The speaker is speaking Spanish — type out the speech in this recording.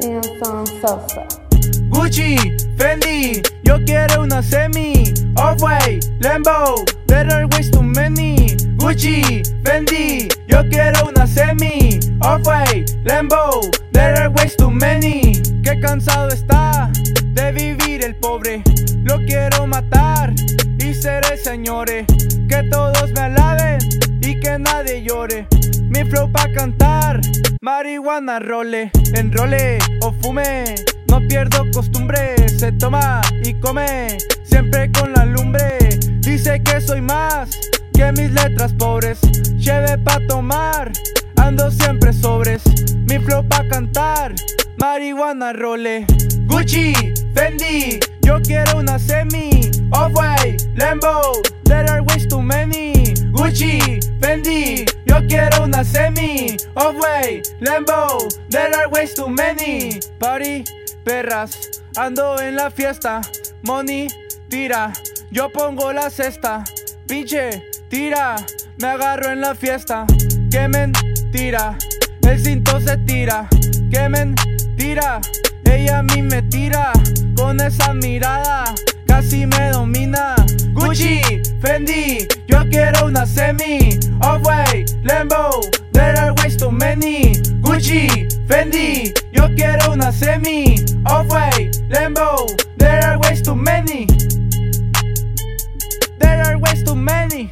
Samson Sosa. Gucci, Fendi, yo quiero una semi. Off-White, Lambo, there are ways too many. Gucci, Fendi, yo quiero una semi. Off-White, Lambo, there are ways too many. Qué cansado está de vivir el pobre. Lo quiero matar y seré señores. Que todos me alaben y que nadie llore. Mi flow pa' cantar, marihuana role, enrole o fume. No pierdo costumbre, se toma y come, siempre con la lumbre. Dice que soy más que mis letras pobres. Lleve pa' tomar, ando siempre sobres. Mi flow pa' cantar, marihuana role. Gucci, Fendi, yo quiero una semi. Off-White, Lambo, there are ways too many. Gucci, Fendi, yo quiero una semi. Off-White, Lambo, there are ways too many. Party, perras, ando en la fiesta. Money, tira, yo pongo la cesta. Pinche, tira, me agarro en la fiesta. Que mentira, el cinto se tira. Que mentira, ella a mí me tira. Con esa mirada, casi me domina. Gucci, Fendi, yo quiero una semi. Off-White, Lambo, there are ways too many. Gucci, Fendi, yo quiero una semi. Off-White, Lambo, there are ways too many. There are ways too many.